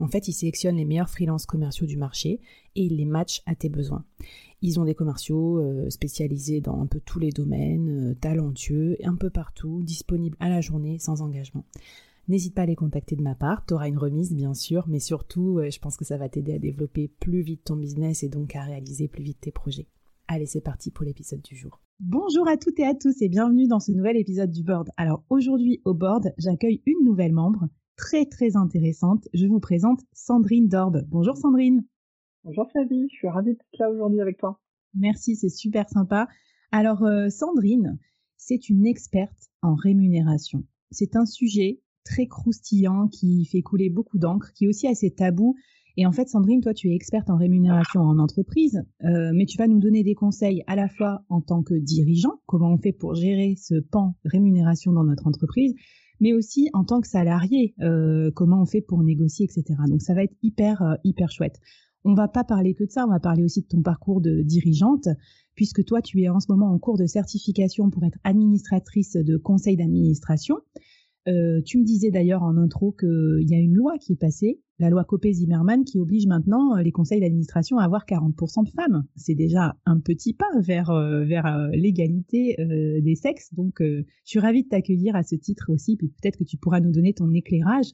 En fait, ils sélectionnent les meilleurs freelances commerciaux du marché et ils les matchent à tes besoins. Ils ont des commerciaux euh, spécialisés dans un peu tous les domaines, euh, talentueux, un peu partout, disponibles à la journée sans engagement. N'hésite pas à les contacter de ma part, tu auras une remise bien sûr, mais surtout je pense que ça va t'aider à développer plus vite ton business et donc à réaliser plus vite tes projets. Allez, c'est parti pour l'épisode du jour. Bonjour à toutes et à tous et bienvenue dans ce nouvel épisode du board. Alors aujourd'hui au board, j'accueille une nouvelle membre très très intéressante. Je vous présente Sandrine Dorbe. Bonjour Sandrine. Bonjour Flavie, je suis ravie d'être là aujourd'hui avec toi. Merci, c'est super sympa. Alors euh, Sandrine, c'est une experte en rémunération. C'est un sujet très croustillant qui fait couler beaucoup d'encre, qui est aussi assez tabou. Et en fait, Sandrine, toi, tu es experte en rémunération en entreprise, euh, mais tu vas nous donner des conseils à la fois en tant que dirigeant, comment on fait pour gérer ce pan rémunération dans notre entreprise, mais aussi en tant que salarié, euh, comment on fait pour négocier, etc. Donc ça va être hyper, euh, hyper chouette. On va pas parler que de ça, on va parler aussi de ton parcours de dirigeante, puisque toi, tu es en ce moment en cours de certification pour être administratrice de conseil d'administration. Euh, tu me disais d'ailleurs en intro qu'il y a une loi qui est passée, la loi Copé-Zimmermann, qui oblige maintenant euh, les conseils d'administration à avoir 40% de femmes. C'est déjà un petit pas vers, euh, vers l'égalité des sexes. Donc, je suis ravie de t'accueillir à ce titre aussi. Peut-être que tu pourras nous donner ton éclairage,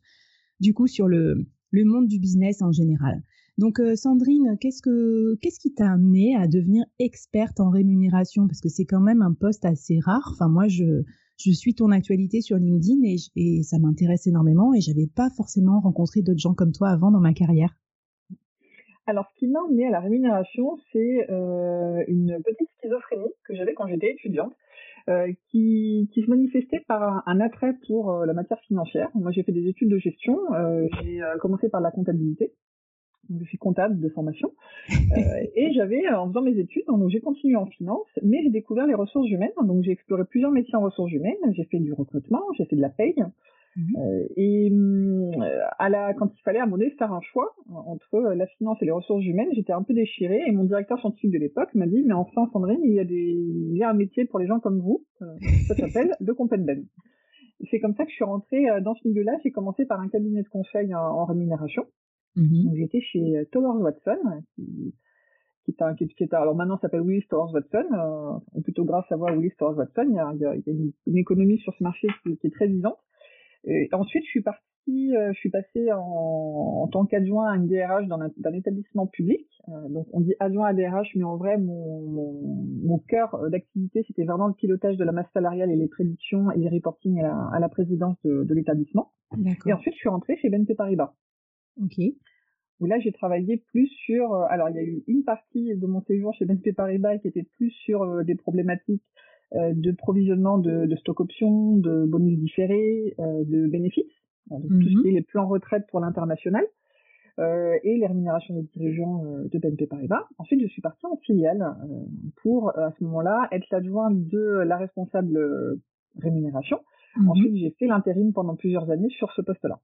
du coup, sur le, le monde du business en général. Donc, Sandrine, qu'est-ce, que, qu'est-ce qui t'a amené à devenir experte en rémunération? Parce que c'est quand même un poste assez rare. Enfin, moi, je je suis ton actualité sur LinkedIn et, ça m'intéresse énormément et j'avais pas forcément rencontré d'autres gens comme toi avant dans ma carrière. Alors, ce qui m'a amené à la rémunération, c'est euh, une petite schizophrénie que j'avais quand j'étais étudiante, euh, qui, se manifestait par un, attrait pour euh, la matière financière. Moi, j'ai fait des études de gestion. j'ai commencé par la comptabilité je suis comptable de formation, euh, et j'avais, en faisant mes études, donc j'ai continué en finance, mais j'ai découvert les ressources humaines, donc j'ai exploré plusieurs métiers en ressources humaines, j'ai fait du recrutement, j'ai fait de la paye, mhm. euh, et euh, à la, quand il fallait à moment donné faire un choix entre la finance et les ressources humaines, j'étais un peu déchirée, et mon directeur scientifique de l'époque m'a dit, mais enfin Sandrine, il y a des, il y a un métier pour les gens comme vous, ça s'appelle le Compenben. C'est comme ça que je suis rentrée dans ce milieu-là. J'ai commencé par un cabinet de conseil en rémunération. Mmh j'étais chez euh, Towers Watson, qui, qui, est un, qui, est, alors maintenant s'appelle Willis Towers Watson, euh, ou plutôt grâce à voir Willis Towers Watson, il y a, il y a une, une, économie sur ce marché qui, qui est très vivante. Et ensuite, je suis partie, euh, je suis passée en, en tant qu'adjoint à une DRH dans un, un établissement public. Euh, donc, on dit adjoint à DRH, mais en vrai, mon, mon, mon cœur d'activité, c'était vraiment le pilotage de la masse salariale et les prédictions et les reporting à la, à la présidence de, de l'établissement. Et ensuite, je suis rentrée chez BNP Paribas. Ok. Où là, j'ai travaillé plus sur. Euh, alors, il y a eu une partie de mon séjour chez BNP Paribas qui était plus sur euh, des problématiques euh, de provisionnement de, de, stock options, de bonus différés, de bénéfices, donc tout ce mhm. qui est les plans retraite pour l'international. Euh, et les rémunérations des dirigeants de BNP Paribas. Ensuite, je suis partie en filiale pour, à ce moment-là, être l'adjoint de la responsable rémunération. Mhm. Ensuite, j'ai fait l'intérim pendant plusieurs années sur ce poste-là.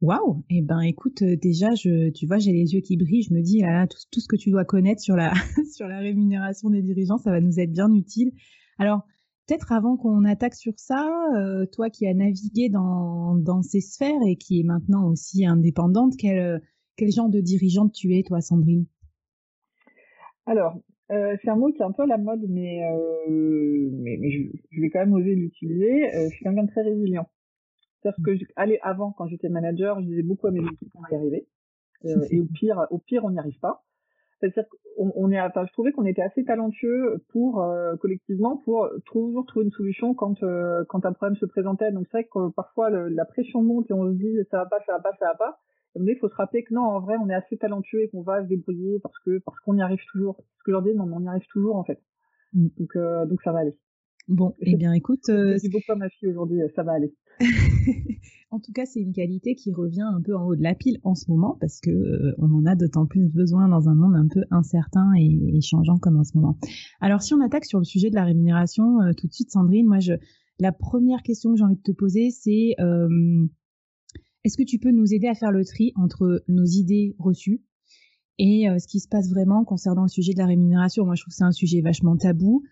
Waouh Eh ben, écoute, euh, déjà, je, tu vois, j'ai les yeux qui brillent. Je me dis, ah, tout, tout, ce que tu dois connaître sur la sur la rémunération des dirigeants, ça va nous être bien utile. Alors, peut-être avant qu'on attaque sur ça, toi qui as navigué dans, ces sphères et qui est maintenant aussi indépendante, quel, quel genre de dirigeante tu es, toi, Sandrine? Alors, c'est un mot qui est un peu à la mode, mais, mais je, vais quand même oser l'utiliser. je suis quelqu'un de très résilient. C'est-à-dire que allez, avant, quand j'étais manager, je disais beaucoup à mes équipes qu'on va y arriver. Euh, et au pire, au pire, on n'y arrive pas. C'est-à-dire qu'on on est, enfin, je trouvais qu'on était assez talentueux pour euh, collectivement pour toujours trouver une solution quand euh, quand un problème se présentait. Donc c'est vrai que parfois la pression monte et on se dit ça va pas, ça va pas, ça va pas. Et il faut se rappeler que non, en vrai, on est assez talentueux et qu'on va se débrouiller parce que parce qu'on y arrive toujours. Ce que je leur dis, non, on y arrive toujours en fait. Mm. Donc donc ça va aller. Bon, eh bien écoute, c'est beaucoup à ma fille aujourd'hui, ça va aller. en tout cas, c'est une qualité qui revient un peu en haut de la pile en ce moment parce que euh, on en a d'autant plus besoin dans un monde un peu incertain et, changeant comme en ce moment. Alors, si on attaque sur le sujet de la rémunération, euh, tout de suite, Sandrine, moi, je, la première question que j'ai envie de te poser, c'est euh, est-ce que tu peux nous aider à faire le tri entre nos idées reçues et ce qui se passe vraiment concernant le sujet de la rémunération? Moi, je trouve que c'est un sujet vachement tabou,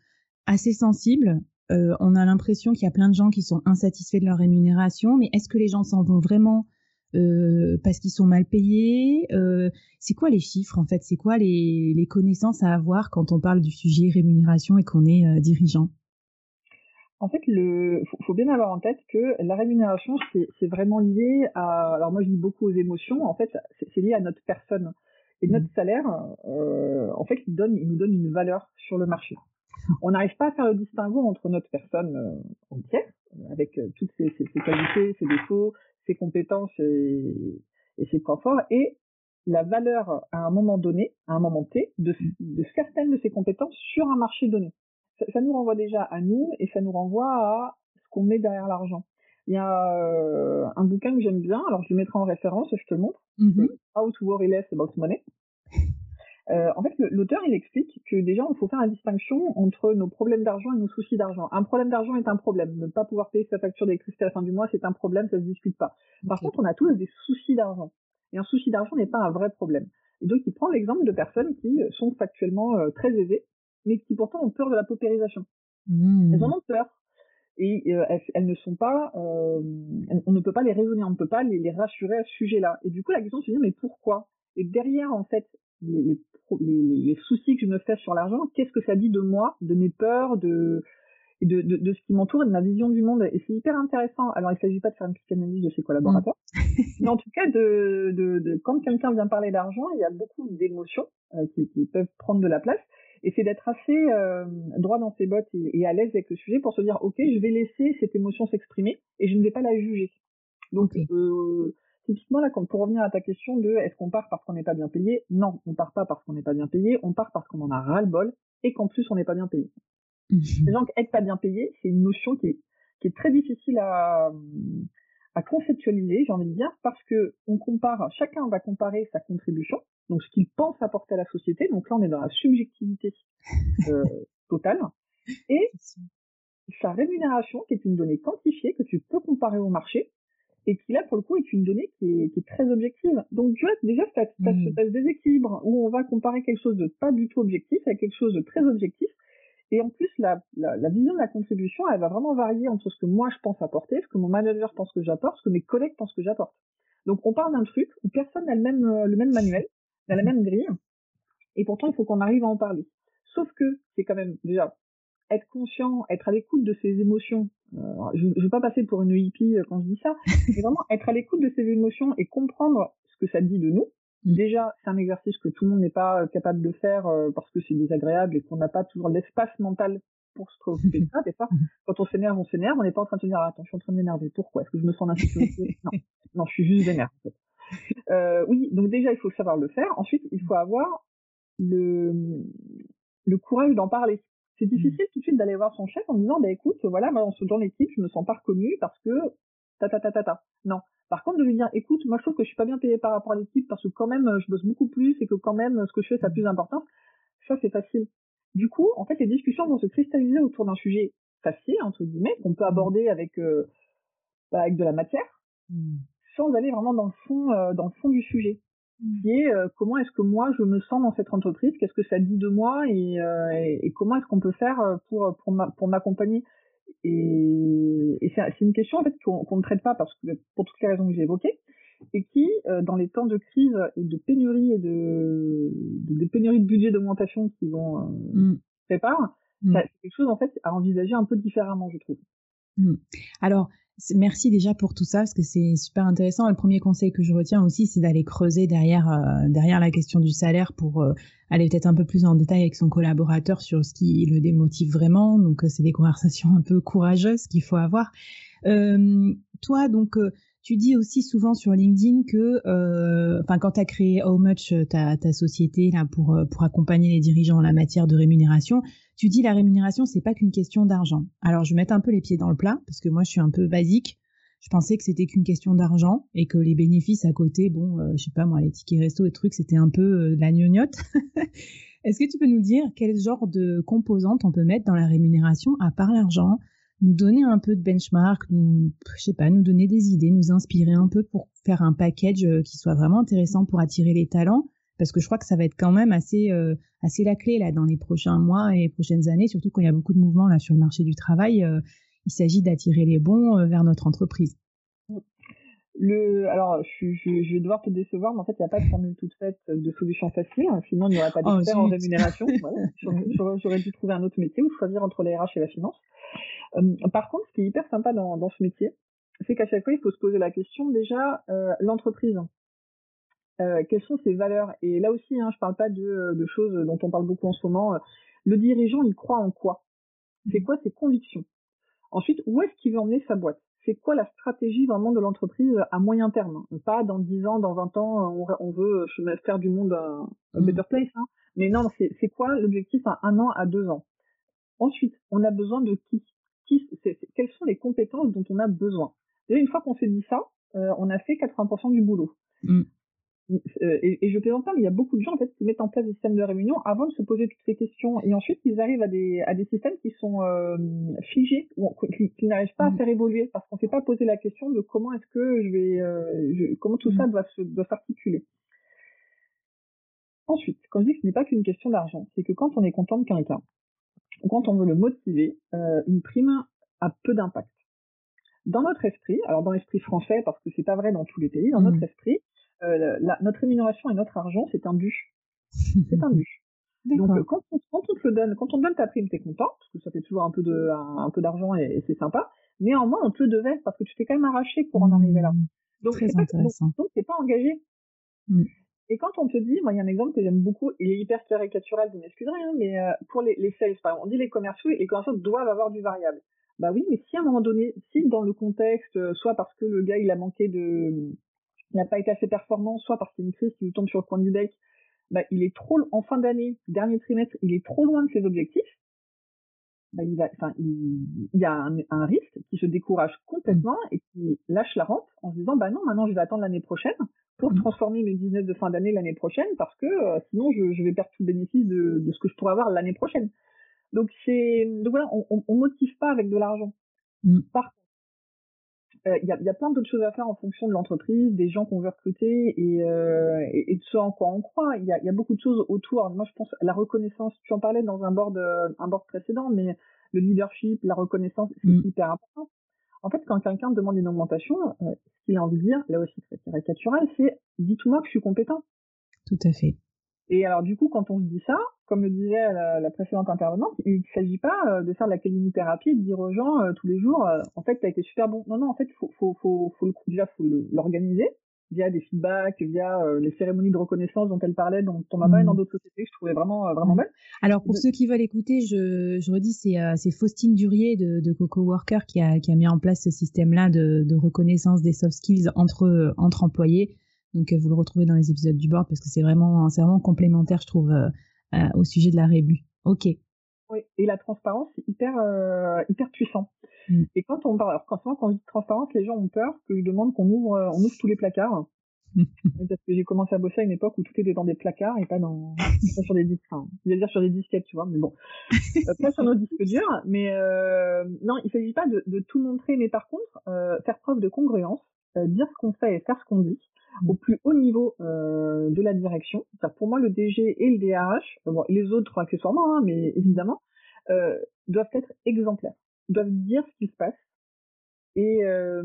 assez sensible. Euh, on a l'impression qu'il y a plein de gens qui sont insatisfaits de leur rémunération, mais est-ce que les gens s'en vont vraiment euh, parce qu'ils sont mal payés? Euh, C'est quoi les chiffres en fait? C'est quoi les, connaissances à avoir quand on parle du sujet rémunération et qu'on est dirigeant? En fait, il faut, bien avoir en tête que la rémunération, c'est vraiment lié à. Alors moi, je dis beaucoup aux émotions. En fait, c'est lié à notre personne et notre mmh. salaire. en fait, il donne, il nous donne une valeur sur le marché on n'arrive pas à faire le distinguo entre notre personne euh, entière, avec euh, toutes ses, qualités, ses défauts, ses compétences et, ses points forts, et la valeur à un moment donné, à un moment T, de, certaines de ses compétences sur un marché donné. Ça, nous renvoie déjà à nous et ça nous renvoie à ce qu'on met derrière l'argent. Il y a euh, un bouquin que j'aime bien, alors je le mettrai en référence, je te le montre. Mm-hmm. How to worry less about money. Euh, en fait, l'auteur, il explique que déjà, il faut faire la distinction entre nos problèmes d'argent et nos soucis d'argent. Un problème d'argent est un problème. Ne pas pouvoir payer sa facture d'électricité à la fin du mois, c'est un problème, ça se discute pas. Par contre, on a tous des soucis d'argent. Et un souci d'argent n'est pas un vrai problème. Et donc, il prend l'exemple de personnes qui sont factuellement euh, très aisées, mais qui pourtant ont peur de la paupérisation. Mmh. Elles en ont peur. Et euh, elles, ne sont pas, on ne peut pas les raisonner, on ne peut pas les, les rassurer à ce sujet-là. Et du coup, la question se dit, mais pourquoi? Et derrière, en fait, les, les, soucis que je me fais sur l'argent, qu'est-ce que ça dit de moi, de mes peurs, de, de, de, ce qui m'entoure et de ma vision du monde. Et c'est hyper intéressant. Alors, il ne s'agit pas de faire une psychanalyse de ses collaborateurs, mm. mais en tout cas, de, de, de quand quelqu'un vient parler d'argent, il y a beaucoup d'émotions euh, qui, qui, peuvent prendre de la place. Et c'est d'être assez euh, droit dans ses bottes et, et, à l'aise avec le sujet pour se dire, OK, je vais laisser cette émotion s'exprimer et je ne vais pas la juger. Donc, euh, Typiquement, là, pour revenir à ta question de est-ce qu'on part parce qu'on n'est pas bien payé? Non, on part pas parce qu'on n'est pas bien payé, on part parce qu'on en a ras-le-bol et qu'en plus on n'est pas bien payé. Donc, être pas bien payé, c'est une notion qui est, qui est très difficile à, à conceptualiser, j'ai envie de dire, parce que on compare, chacun va comparer sa contribution, donc ce qu'il pense apporter à la société, donc là on est dans la subjectivité euh, totale, et sa rémunération, qui est une donnée quantifiée que tu peux comparer au marché, et qui là pour le coup est une donnée qui est, qui est très objective. Donc tu vois déjà tu as, mmh. ce déséquilibre où on va comparer quelque chose de pas du tout objectif avec quelque chose de très objectif. Et en plus la, la, la, vision de la contribution elle va vraiment varier entre ce que moi je pense apporter, ce que mon manager pense que j'apporte, ce que mes collègues pensent que j'apporte. Donc on parle d'un truc où personne n'a le même euh, le même manuel, n'a la même grille, et pourtant il faut qu'on arrive à en parler. Sauf que c'est quand même déjà être conscient, être à l'écoute de ses émotions. Euh, je ne veux pas passer pour une hippie euh, quand je dis ça, mais vraiment être à l'écoute de ses émotions et comprendre ce que ça dit de nous. Mm. Déjà, c'est un exercice que tout le monde n'est pas euh, capable de faire parce que c'est désagréable et qu'on n'a pas toujours l'espace mental pour se préoccuper de ça. Des fois, quand on s'énerve, on s'énerve, on n'est pas en train de se dire attends, je suis en train de m'énerver. Pourquoi? Est-ce que je me sens en insécurité? Non, non, je suis juste vénère. En fait. euh, oui, donc déjà, il faut savoir le faire. Ensuite, il faut avoir le, le courage d'en parler c'est difficile tout de suite d'aller voir son chef en disant bah écoute voilà moi dans l'équipe je me sens pas reconnue parce que ta ta ta ta ta. Non. Par contre de lui dire écoute moi je trouve que je suis pas bien payé par rapport à l'équipe parce que quand même je bosse beaucoup plus et que quand même ce que je fais ça a plus d'importance ça c'est facile. Du coup en fait les discussions vont se cristalliser autour d'un sujet facile entre guillemets qu'on peut aborder avec euh, bah, avec de la matière mmh. sans aller vraiment dans le fond euh, dans le fond du sujet qui est euh, comment est-ce que moi je me sens dans cette entreprise, qu'est-ce que ça dit de moi? Et, euh, et, comment est-ce qu'on peut faire euh, pour pour m'accompagner? et, et c'est une question en fait qu'on ne traite pas parce que pour toutes les raisons que j'ai évoquées et qui, euh, dans les temps de crise et de pénurie et de, de, de pénurie de budget d'augmentation qu'ils vont euh, mm. préparent, mm. c'est quelque chose en fait à envisager un peu différemment, je trouve. Mm. Alors, merci déjà pour tout ça parce que c'est super intéressant. Le premier conseil que je retiens aussi, c'est d'aller creuser derrière euh, derrière la question du salaire pour euh, aller peut-être un peu plus en détail avec son collaborateur sur ce qui le démotive vraiment. Donc, c'est des conversations un peu courageuses qu'il faut avoir. toi, donc tu dis aussi souvent sur LinkedIn que, euh, enfin, quand tu as créé How Much, euh, ta, ta société là pour euh, pour accompagner les dirigeants en la matière de rémunération, tu dis la rémunération c'est pas qu'une question d'argent. Alors je vais mettre un peu les pieds dans le plat parce que moi je suis un peu basique. Je pensais que c'était qu'une question d'argent et que les bénéfices à côté, bon, je sais pas moi, les tickets resto et trucs, c'était un peu de la gnognotte. Est-ce que tu peux nous dire quel genre de composantes on peut mettre dans la rémunération à part l'argent nous donner un peu de benchmark, nous, je sais pas, nous donner des idées, nous inspirer un peu pour faire un package euh, qui soit vraiment intéressant pour attirer les talents, parce que je crois que ça va être quand même assez, euh, assez la clé là dans les prochains mois et prochaines années, surtout quand il y a beaucoup de mouvements là sur le marché du travail. Euh, il s'agit d'attirer les bons vers notre entreprise. Le, alors, je, je, je, vais devoir te décevoir, mais en fait, il n'y a pas de formule toute faite de solution facile. Hein, sinon, il n'y aurait pas oh, d'expert en rémunération. J'aurais dû trouver un autre métier ou choisir entre les RH et la finance. Euh, par contre, ce qui est hyper sympa dans, dans ce métier, c'est qu'à chaque fois, il faut se poser la question déjà, euh, l'entreprise. Euh, quelles sont ses valeurs? Et là aussi, hein, je parle pas de, de, choses dont on parle beaucoup en ce moment. Le dirigeant, il croit en quoi? C'est quoi ses convictions? Ensuite, où est-ce qu'il veut emmener sa boîte? C'est quoi la stratégie vraiment de l'entreprise à moyen terme? Pas dans 10 ans, dans 20 ans, on, on veut faire du monde un, un mmh. better place. Hein. Mais non, c'est quoi l'objectif à un an, à deux ans? Ensuite, on a besoin de qui? Quelles sont les compétences dont on a besoin? Déjà, une fois qu'on s'est dit ça, euh, on a fait 80% du boulot. Mm. Euh, et, et, je plaisante pas, mais il y a beaucoup de gens en fait qui mettent en place des systèmes de réunion avant de se poser toutes ces questions, et ensuite ils arrivent à des à des systèmes qui sont euh, figés, ou qui, n'arrivent pas à mm. faire évoluer parce qu'on s'est pas posé la question de comment est-ce que je vais, comment tout ça mm. doit se doit s'articuler. Ensuite, quand je dis que ce n'est pas qu'une question d'argent, c'est que quand on est content de quelqu'un, quand on veut le motiver, euh, une prime a peu d'impact. Dans notre esprit, alors dans l'esprit français, parce que c'est pas vrai dans tous les pays, dans notre mmh. esprit, euh, la, notre rémunération et notre argent, c'est un dû. c'est un dû. Donc quand on, quand on, te le donne, quand on te donne ta prime, t'es content, parce que ça fait toujours un peu de un, peu d'argent et, c'est sympa. Néanmoins, on te le devait parce que tu t'es quand même arraché pour en arriver là. Donc c'est intéressant. donc t'es pas engagé. Mmh. Et quand on te dit, moi il y a un exemple que j'aime beaucoup, il est hyper caricatural, vous m'excuserez, hein, mais euh, pour les, les sales, par exemple, on dit les commerciaux, les commerciaux doivent avoir du variable. Bah oui, mais si à un moment donné, si dans le contexte, euh, soit parce que le gars il a manqué de, n'a pas été assez performant, soit parce qu'il y a une crise qui lui tombe sur le coin du bec, bah il est trop, en fin d'année, dernier trimestre, il est trop loin de ses objectifs, bah, il, va, enfin, il, il y a un, un, risque qui se décourage complètement et qui lâche la rampe en se disant bah non maintenant je vais attendre l'année prochaine pour mmh. transformer mes business de fin d'année l'année prochaine parce que euh, sinon je, je, vais perdre tout le bénéfice de, de ce que je pourrais avoir l'année prochaine. Donc c'est donc voilà, on, on, on, motive pas avec de l'argent. Mmh. Par contre, il y, a, y, a, plein d'autres choses à faire en fonction de l'entreprise, des gens qu'on veut recruter et, euh, et, et, de ce en quoi on croit. Il y a, y a, beaucoup de choses autour. Moi, je pense la reconnaissance. Tu en parlais dans un board, un board précédent, mais le leadership, la reconnaissance, c'est mmh. hyper important. En fait, quand quelqu'un demande une augmentation, euh, ce qu'il a envie de dire, là aussi c'est caricatural, c'est dis-moi que je suis compétent. Tout à fait. Et alors du coup, quand on se dit ça, comme le disait la, précédente intervenante, il ne s'agit pas euh, de faire de la calinothérapie et de dire aux gens euh, tous les jours, en fait, tu as été super bon. Non, non, en fait, faut, faut, faut, faut le, déjà, faut l'organiser via des feedbacks, via euh, les cérémonies de reconnaissance dont elle parlait, dont on m'a parlé dans mmh. d'autres sociétés, que je trouvais vraiment euh, vraiment belle. Alors pour ceux qui veulent écouter, je, je redis, c'est euh, Faustine Durier de, de Coco Worker qui a, qui a mis en place ce système-là de, de reconnaissance des soft skills entre entre employés. Donc vous le retrouvez dans les épisodes du board parce que c'est vraiment c'est vraiment complémentaire, je trouve, au sujet de la rébu. Ok. Oui, et la transparence, c'est hyper hyper puissant. Mm. Et quand on parle, alors quand, quand je dis transparence, les gens ont peur que je demande qu'on ouvre, euh, on ouvre tous les placards. Parce que j'ai commencé à bosser à une époque où tout était dans des placards et pas dans, pas sur des disques, enfin, je vais dire sur des disquettes, tu vois, mais bon. Euh, pas sur nos disques durs, mais euh, non, il s'agit pas de, de, tout montrer, mais par contre, euh, faire preuve de congruence, euh, dire ce qu'on fait et faire ce qu'on dit. Au plus haut niveau euh, de la direction. Pour moi, le DG et le DRH, bon, les autres accessoirement, hein, mais évidemment, doivent être exemplaires. doivent dire ce qui se passe. Et, euh,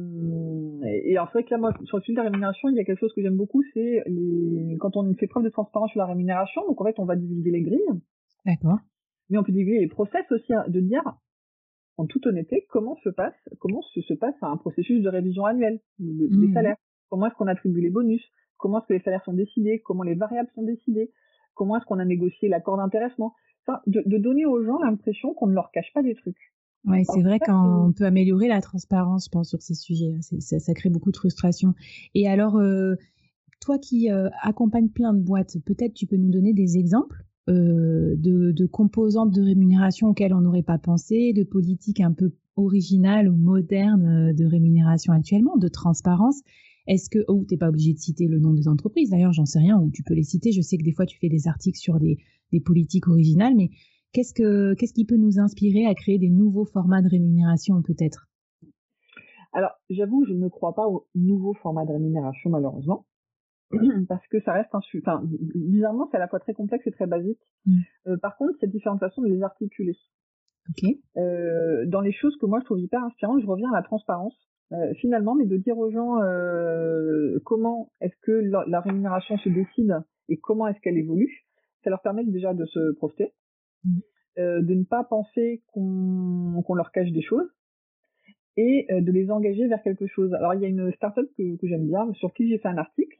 et, alors c'est vrai que là, moi, sur le fil de la rémunération, il y a quelque chose que j'aime beaucoup, c'est les... quand on fait preuve de transparence sur la rémunération, donc en fait, on va divulguer les grilles. D'accord. Mais on peut divulguer les process aussi, hein, de dire, en toute honnêteté, comment se passe, comment se, se passe un processus de révision annuelle des mmh. salaires. Comment est-ce qu'on attribue les bonus? Comment est-ce que les salaires sont décidés? Comment les variables sont décidées? Comment est-ce qu'on a négocié l'accord d'intéressement? De, de donner aux gens l'impression qu'on ne leur cache pas des trucs. Oui, c'est vrai qu'on peut améliorer la transparence, je pense, sur ces sujets. Ça, ça, crée beaucoup de frustration. Et alors, euh, toi qui euh, accompagnes plein de boîtes, peut-être tu peux nous donner des exemples euh, de, de, composantes de rémunération auxquelles on n'aurait pas pensé, de politiques un peu originales ou modernes de rémunération actuellement, de transparence. Est-ce que, oh, t'es pas obligé de citer le nom des entreprises, d'ailleurs, j'en sais rien, ou tu peux les citer. Je sais que des fois tu fais des articles sur des, des politiques originales, mais Qu'est-ce, que, qu'est-ce qui peut nous inspirer à créer des nouveaux formats de rémunération peut-être? Alors, j'avoue, je ne crois pas aux nouveaux formats de rémunération malheureusement. parce que ça reste un enfin bizarrement c'est à la fois très complexe et très basique mmh. euh, par contre il y a différentes façons de les articuler okay. euh, dans les choses que moi je trouve hyper inspirantes je reviens à la transparence euh, finalement mais de dire aux gens euh, comment est-ce que la, la, rémunération se décide et comment est-ce qu'elle évolue ça leur permet déjà de se projeter euh, de ne pas penser qu'on leur cache des choses et euh, de les engager vers quelque chose. Alors il y a une startup que, que j'aime bien, sur qui j'ai fait un article,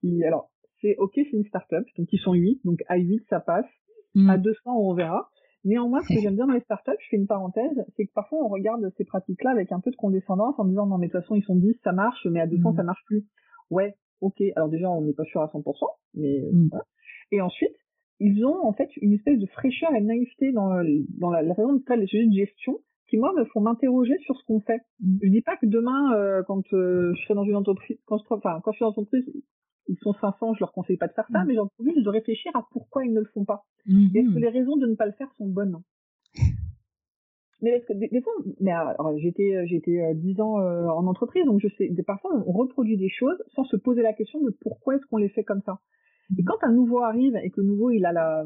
qui alors c'est ok c'est une startup, donc ils sont 8, donc à 8 ça passe, mm. à 200 on verra. Néanmoins, ce que j'aime bien dans les startups, je fais une parenthèse, c'est que parfois on regarde ces pratiques-là avec un peu de condescendance en disant non mais de toute façon ils sont 10, ça marche, mais à 200 mm. ça marche plus. Ouais, ok. Alors déjà on n'est pas sûr à 100%, mais mm. voilà. Et ensuite, ils ont en fait une espèce de fraîcheur et de naïveté dans, dans la, façon de traiter les sujets de gestion qui moi me font m'interroger sur ce qu'on fait. Mm. Je dis pas que demain euh, quand euh, je serai dans une entreprise quand je enfin quand je suis dans une entreprise ils sont 500, je leur conseille pas de faire ça, mm. mais j'ai envie juste de réfléchir à pourquoi ils ne le font pas. Mm-hmm. Est-ce que les raisons de ne pas le faire sont bonnes? Mais parce que des, fois, mais j'étais j'étais 10 ans euh, en entreprise, donc je sais, parfois on reproduit des choses sans se poser la question de pourquoi est-ce qu'on les fait comme ça. Et quand un nouveau arrive et que le nouveau il a la,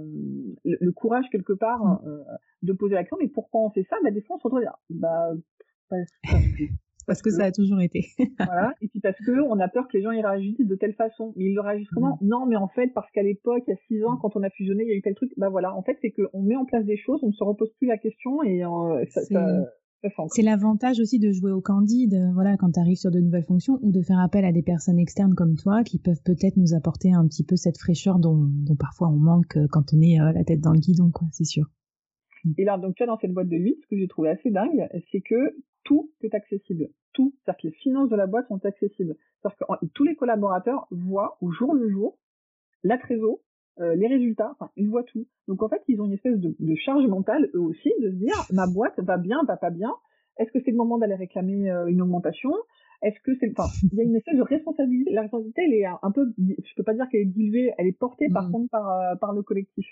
le, courage quelque part mm. euh, de poser la question, mais pourquoi on fait ça? Bah des fois on se retrouve à dire, bah parce, parce que ça a toujours été. voilà. Et puis parce que on a peur que les gens y réagissent de telle façon. Mais ils le réagissent comment? Mm. Non, mais en fait parce qu'à l'époque, il y a six ans, quand on a fusionné, il y a eu tel truc. Bah voilà. En fait, c'est qu'on met en place des choses, on ne se repose plus la question et euh, ça, ça c'est l'avantage aussi de jouer au candide, euh, voilà, quand tu arrives sur de nouvelles fonctions, ou de faire appel à des personnes externes comme toi qui peuvent peut-être nous apporter un petit peu cette fraîcheur dont, dont parfois on manque euh, quand on est euh, la tête dans le guidon, quoi, c'est sûr. Et là, donc, tu dans cette boîte de 8, ce que j'ai trouvé assez dingue, c'est que tout est accessible. Tout. C'est-à-dire que les finances de la boîte sont accessibles. C'est-à-dire que tous les collaborateurs voient au jour le jour la trésor, les résultats, enfin, ils voient tout. Donc en fait, ils ont une espèce de, de, charge mentale, eux aussi, de se dire, ma boîte va bien, va pas bien, est-ce que c'est le moment d'aller réclamer euh, une augmentation? Est-ce que c'est, enfin, il y a une espèce de responsabilité. La responsabilité, elle est un peu, je peux pas dire qu'elle est diluée, elle est portée par mmh. contre par euh, par le collectif.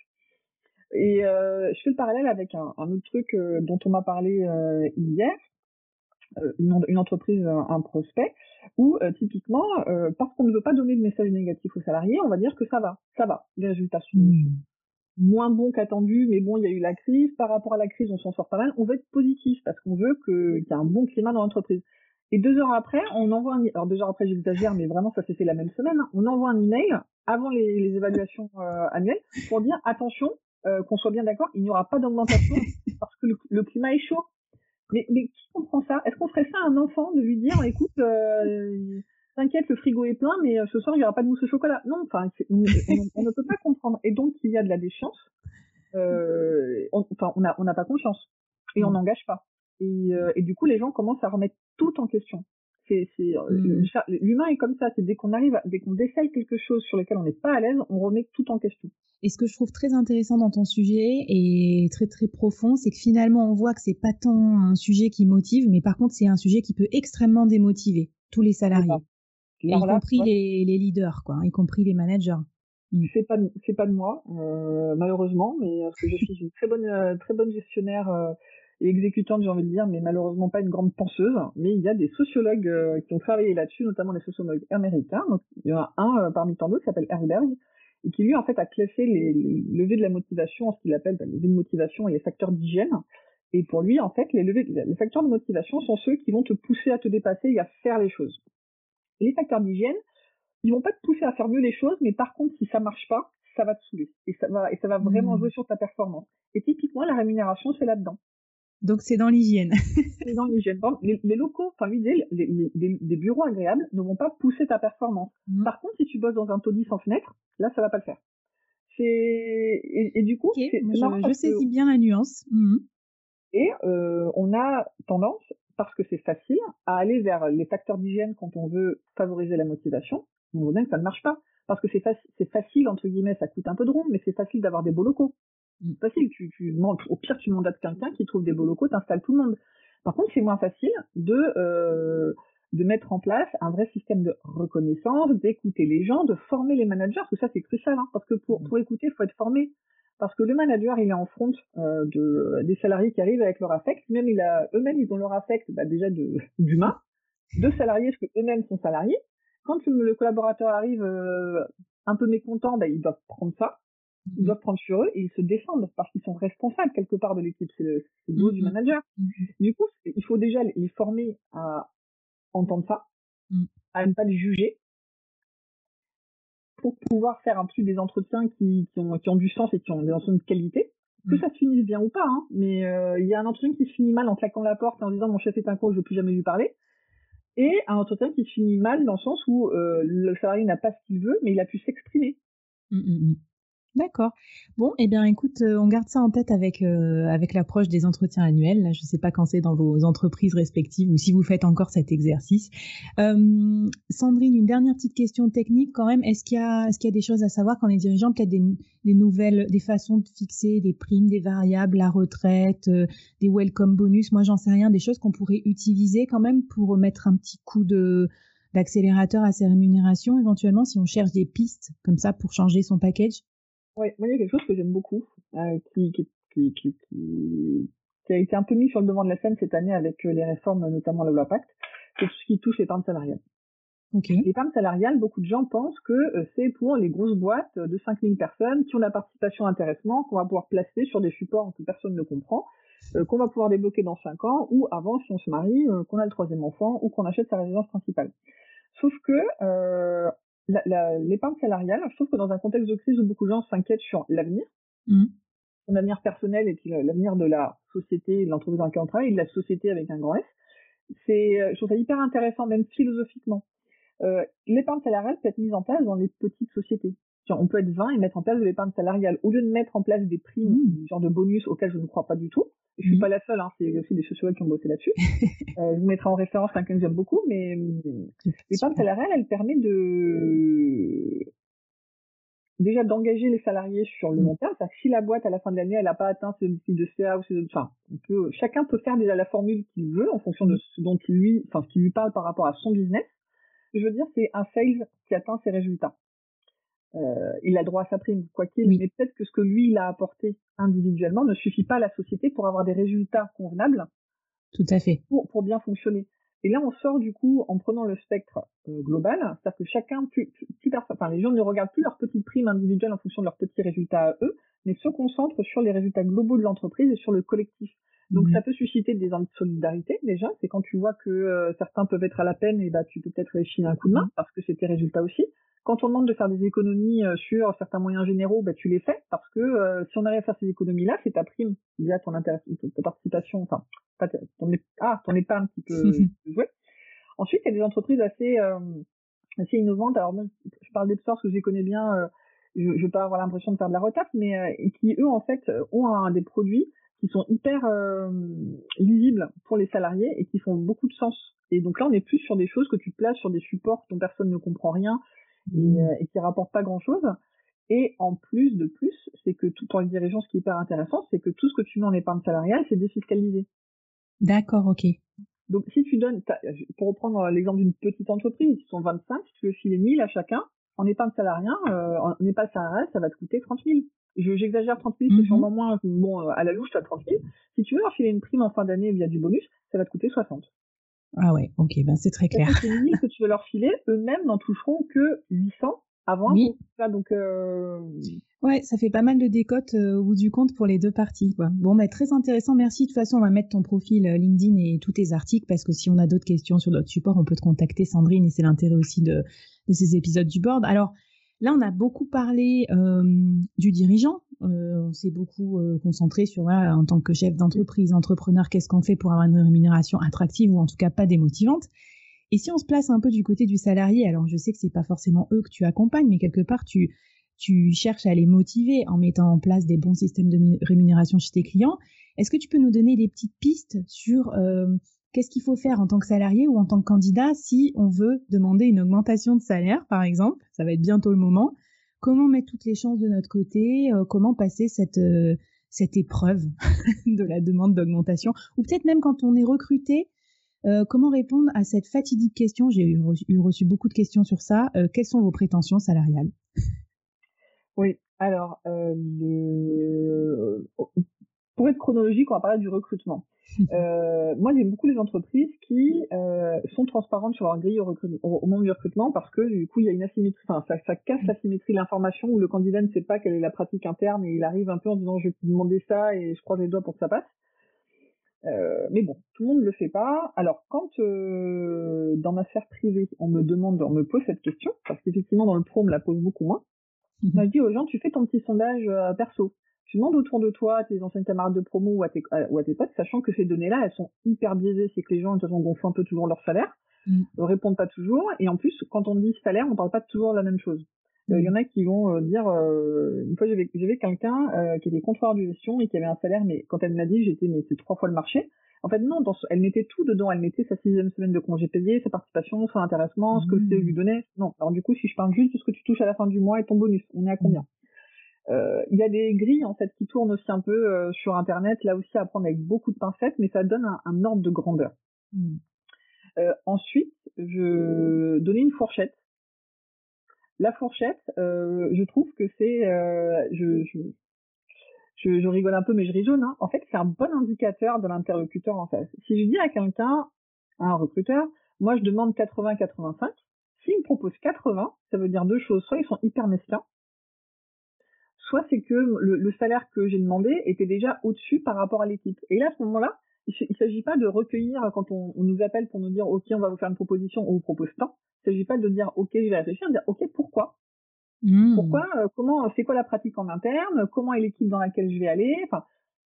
Et euh, je fais le parallèle avec un, un autre truc euh, dont on m'a parlé hier, une, une, entreprise, un, prospect, où typiquement, parce qu'on ne veut pas donner de message négatif aux salariés, on va dire que ça va, ça va, les résultats sont, mmh moins bon qu'attendu, mais bon, il y a eu la crise. Par rapport à la crise, on s'en sort pas mal. On veut être positif parce qu'on veut qu'il y ait un bon climat dans l'entreprise. Et deux heures après, on envoie un, alors deux heures après, j'exagère, mais vraiment, ça s'est fait la même semaine. Hein. On envoie un email avant les, les évaluations euh, annuelles pour dire attention, euh, qu'on soit bien d'accord, il n'y aura pas d'augmentation parce que le, climat est chaud. Mais, mais qui comprend ça? Est-ce qu'on ferait ça à un enfant de lui dire, écoute, euh, t'inquiète, le frigo est plein, mais euh, ce soir, il n'y aura pas de mousse au chocolat? Non, enfin, on, ne peut pas comprendre. Et donc, il y a de la défiance. Euh, enfin, on n'a on pas confiance. Et on mm. n'engage pas. Et, euh, et, du coup, les gens commencent à remettre tout en question. C'est, mm. l'humain est comme ça. C'est dès qu'on arrive, dès qu'on décèle quelque chose sur lequel on n'est pas à l'aise, on remet tout en question. Et ce que je trouve très intéressant dans ton sujet et très très profond, c'est que finalement on voit que c'est pas tant un sujet qui motive, mais par contre c'est un sujet qui peut extrêmement démotiver tous les salariés y compris les, les, leaders, quoi, y compris les managers. Mm. C'est pas c'est pas de moi euh, malheureusement, mais parce que je suis une très bonne euh, très bonne gestionnaire euh, et exécutante, j'ai envie de dire, mais malheureusement pas une grande penseuse. Mais il y a des sociologues euh, qui ont travaillé là-dessus, notamment des sociologues américains. Donc il y en a un parmi tant d'autres qui s'appelle Herzberg et qui lui en fait a classé les, les levées de la motivation en ce qu'il appelle ben, les levées de motivation et les facteurs d'hygiène. Et pour lui, en fait, les, les facteurs de motivation sont ceux qui vont te pousser à te dépasser et à faire les choses. Les facteurs d'hygiène, ils vont pas te pousser à faire mieux les choses, mais par contre, si ça marche pas, ça va te saouler et ça va et ça va vraiment mmh. jouer sur ta performance. Et typiquement, la rémunération, c'est là-dedans. Donc c'est dans l'hygiène. c'est dans l'hygiène. Les, les, locaux, enfin l'idée, les, les, les, bureaux agréables ne vont pas pousser ta performance. Mmh. Par contre, si tu bosses dans un taudis sans fenêtre, là, ça va pas le faire. C'est et, du coup, okay. je, je saisis bien la nuance. Mmh. Et euh, on a tendance, parce que c'est facile, à aller vers les facteurs d'hygiène quand on veut favoriser la motivation. On voit bien que ça ne marche pas parce que c'est facile, c'est facile entre guillemets, ça coûte un peu de rond, mais c'est facile d'avoir des beaux locaux. Mmh. facile, tu, tu au pire tu mandates quelqu'un qui trouve des beaux locaux, t'installes tout le monde. Par contre, c'est moins facile de euh, de mettre en place un vrai système de reconnaissance, d'écouter les gens, de former les managers, parce que ça c'est crucial, hein, parce que pour, mmh. pour écouter, il faut être formé. Parce que le manager, il est en front euh, de, des salariés qui arrivent avec leur affect. Même il a, eux-mêmes, ils ont leur affect bah, déjà d'humain, de salariés, parce que eux-mêmes sont salariés. Quand le collaborateur arrive euh, un peu mécontent, bah, ils doivent prendre ça, ils doivent prendre sur eux et ils se défendent parce qu'ils sont responsables quelque part de l'équipe. C'est le, le boulot du mmh. manager. Mmh. Du coup, il faut déjà les former à entendre ça, à ne pas les juger, pour pouvoir faire un peu des entretiens qui, qui, ont, qui ont du sens et qui ont des entretiens de qualité. Que ça se finisse bien ou pas, hein, mais euh, il y a un entretien qui se finit mal en claquant la porte et en disant mon chef est un con, je veux plus jamais lui parler et un entretien qui se finit mal dans le sens où euh, le salarié n'a pas ce qu'il veut, mais il a pu s'exprimer. Mmh, mmh. D'accord. Bon, eh bien, écoute, euh, on garde ça en tête avec euh, avec l'approche des entretiens annuels. Là, je ne sais pas quand c'est dans vos entreprises respectives ou si vous faites encore cet exercice. Euh, Sandrine, une dernière petite question technique quand même. Est-ce qu'il y a qu'il y a des choses à savoir quand les dirigeants peut-être des, des nouvelles, des façons de fixer des primes, des variables, la retraite, des welcome bonus? Moi, j'en sais rien, des choses qu'on pourrait utiliser quand même pour mettre un petit coup de d'accélérateur à ces rémunérations éventuellement si on cherche des pistes comme ça pour changer son package? Oui, moi il y a quelque chose que j'aime beaucoup, euh, qui, qui, qui, qui, qui, a été un peu mis sur le devant de la scène cette année avec euh, les réformes, notamment la loi Pacte, c'est tout ce qui touche l'épargne salariale. Okay. L'épargne salariale, beaucoup de gens pensent que euh, c'est pour les grosses boîtes de 5000 personnes qui ont la participation intéressement qu'on va pouvoir placer sur des supports que personne ne comprend, euh, qu'on va pouvoir débloquer dans 5 ans, ou avant, si on se marie, qu'on a le troisième enfant, ou qu'on achète sa résidence principale. Sauf que euh, l'épargne salariale, je trouve que dans un contexte de crise où beaucoup de gens s'inquiètent sur l'avenir, mmh. son avenir personnel et puis l'avenir de la société, de l'entreprise dans laquelle on travaille, et de la société avec un grand S, c'est, euh, je trouve ça hyper intéressant, même philosophiquement. Euh, l'épargne salariale peut être mise en place dans les petites sociétés. On peut être 20 et mettre en place de l'épargne salariale. Au lieu de mettre en place des primes, mmh. genre de bonus auxquels je ne crois pas du tout, je suis mmh. pas la seule, hein, c'est aussi des sociologues qui ont bossé là-dessus. euh, je vous mettrai en référence un que j'aime beaucoup, mais l'épargne salariale, elle permet de déjà d'engager les salariés sur le mmh. long terme. si la boîte à la fin de l'année elle n'a pas atteint ce type de CA ou ce, enfin, on peut, chacun peut faire déjà la formule qu'il veut en fonction de mmh. ce dont lui, enfin ce qui lui parle par rapport à son business. Je veux dire, c'est un sales qui atteint ses résultats euh, il a droit à sa prime, quoi qu'il. Mais peut-être que ce que lui il a apporté individuellement ne suffit pas à la société pour avoir des résultats convenables. Tout à fait. Pour, pour bien fonctionner. Et là, on sort du coup en prenant le spectre euh, global, c'est-à-dire que chacun, plus, plus, enfin, les gens ne regardent plus leurs petites primes individuelles en fonction de leurs petits résultats à eux, mais se concentrent sur les résultats globaux de l'entreprise et sur le collectif. Donc mmh. ça peut susciter des envies de solidarité déjà, c'est quand tu vois que euh, certains peuvent être à la peine et bah tu peux peut-être réussir un coup de main mmh. parce que c'est tes résultats aussi. Quand on demande de faire des économies euh, sur certains moyens généraux, bah, tu les fais parce que euh, si on arrive à faire ces économies-là, c'est ta prime via ton ta participation, enfin, pas ton, ah, ton épargne qui peut jouer. Ensuite, il y a des entreprises assez, euh, assez innovantes. Alors, je parle des parce que je les connais bien. je ne vais pas avoir l'impression de faire de la retape, mais qui eux en fait ont un, des produits qui sont hyper lisibles pour les salariés et qui font beaucoup de sens. Et donc là, on est plus sur des choses que tu places sur des supports dont personne ne comprend rien, et, euh, et qui rapporte pas grand chose. Et en plus de plus, c'est que tout en dirigeant, ce qui est hyper intéressant, c'est que tout ce que tu mets en épargne salariale, c'est défiscalisé. D'accord, ok. Donc si tu donnes, pour reprendre l'exemple d'une petite entreprise, ils sont 25, si tu veux filer 1000 à chacun, en épargne salariale, euh, en épargne salariale, ça va te coûter 30 000. J'exagère 30 000, c'est mhm. sûrement moins, bon, à la louche, tu as 30 000. Si tu veux leur filer une prime en fin d'année via du bonus, ça va te coûter 60. Ah ouais, ok, ben c'est très clair. C'est que tu veux leur filer, eux-mêmes n'en toucheront que 800 avant. Oui. Ça, donc, euh... Ouais, ça fait pas mal de décotes euh, au bout du compte pour les deux parties. Quoi. Bon, bah, très intéressant. Merci. De toute façon, on va mettre ton profil euh, LinkedIn et tous tes articles parce que si on a d'autres questions sur d'autres supports, on peut te contacter, Sandrine, et c'est l'intérêt aussi de, de, ces épisodes du board. Alors, là, on a beaucoup parlé euh, du dirigeant. Euh, on s'est beaucoup concentré sur, voilà, en tant que chef d'entreprise, entrepreneur, qu'est-ce qu'on fait pour avoir une rémunération attractive ou en tout cas pas démotivante. Et si on se place un peu du côté du salarié, alors je sais que c'est pas forcément eux que tu accompagnes, mais quelque part tu tu cherches à les motiver en mettant en place des bons systèmes de rémunération chez tes clients. Est-ce que tu peux nous donner des petites pistes sur euh, qu'est-ce qu'il faut faire en tant que salarié ou en tant que candidat si on veut demander une augmentation de salaire, par exemple? Ça va être bientôt le moment. Comment mettre toutes les chances de notre côté? Euh, Comment passer cette, euh, cette épreuve de la demande d'augmentation? Ou peut-être même quand on est recruté, comment répondre à cette fatidique question? J'ai eu, reçu beaucoup de questions sur ça. quelles sont vos prétentions salariales? Oui, alors, euh, le... pour être chronologique, on va parler du recrutement. Euh, moi, j'aime beaucoup les entreprises qui euh, sont transparentes sur leur grille au, au, moment du recrutement parce que du coup, il y a une asymétrie, enfin, ça, ça casse l'asymétrie de l'information où le candidat ne sait pas quelle est la pratique interne et il arrive un peu en disant je vais te demander ça et je croise les doigts pour que ça passe. Euh, mais bon, tout le monde ne le fait pas. Alors, quand dans ma sphère privée, on me demande, on me pose cette question, parce qu'effectivement dans le pro, on me la pose beaucoup moins, je dis aux gens, tu fais ton petit sondage perso. Tu demandes autour de toi, à tes anciennes camarades de promo ou à tes, ou à tes potes, sachant que ces données-là, elles sont hyper biaisées. C'est que les gens, de toute façon, gonflent un peu toujours leur salaire, mmh. répondent pas toujours. Et en plus, quand on dit salaire, on parle pas toujours de la même chose. Il euh, y mmh. en a qui vont euh, dire, euh, une fois j'avais quelqu'un qui était contrôleur de gestion et qui avait un salaire, mais quand elle m'a dit, j'étais mais c'est trois fois le marché. En fait, non, dans elle mettait tout dedans. Elle mettait sa sixième semaine de congé payé, sa participation, son intéressement, ce que mmh. lui donnait. Non. Alors du coup, si je parle juste de ce que tu touches à la fin du mois et ton bonus, on est à combien? Euh, Il y a des grilles en fait qui tournent aussi un peu euh, sur Internet, là aussi à prendre avec beaucoup de pincettes, mais ça donne un, ordre de grandeur. Mmh. Euh, ensuite, je donnais une fourchette. La fourchette, je trouve que c'est, je, je, je, je, rigole un peu, mais je rigole. Hein. En fait, c'est un bon indicateur de l'interlocuteur en face. Si je dis à quelqu'un, à un recruteur, moi je demande 80-85, s'il me propose 80, ça veut dire deux choses. Soit ils sont hyper mesquins, soit c'est que le, le, salaire que j'ai demandé était déjà au-dessus par rapport à l'équipe. Et là, à ce moment-là, il ne s'agit pas de recueillir quand on, on, nous appelle pour nous dire OK, on va vous faire une proposition, on vous propose tant. Il ne s'agit pas de dire OK, je vais réfléchir, de dire OK, pourquoi? Mmh. Pourquoi euh, Comment C'est quoi la pratique en interne? Comment est l'équipe dans laquelle je vais aller? Enfin,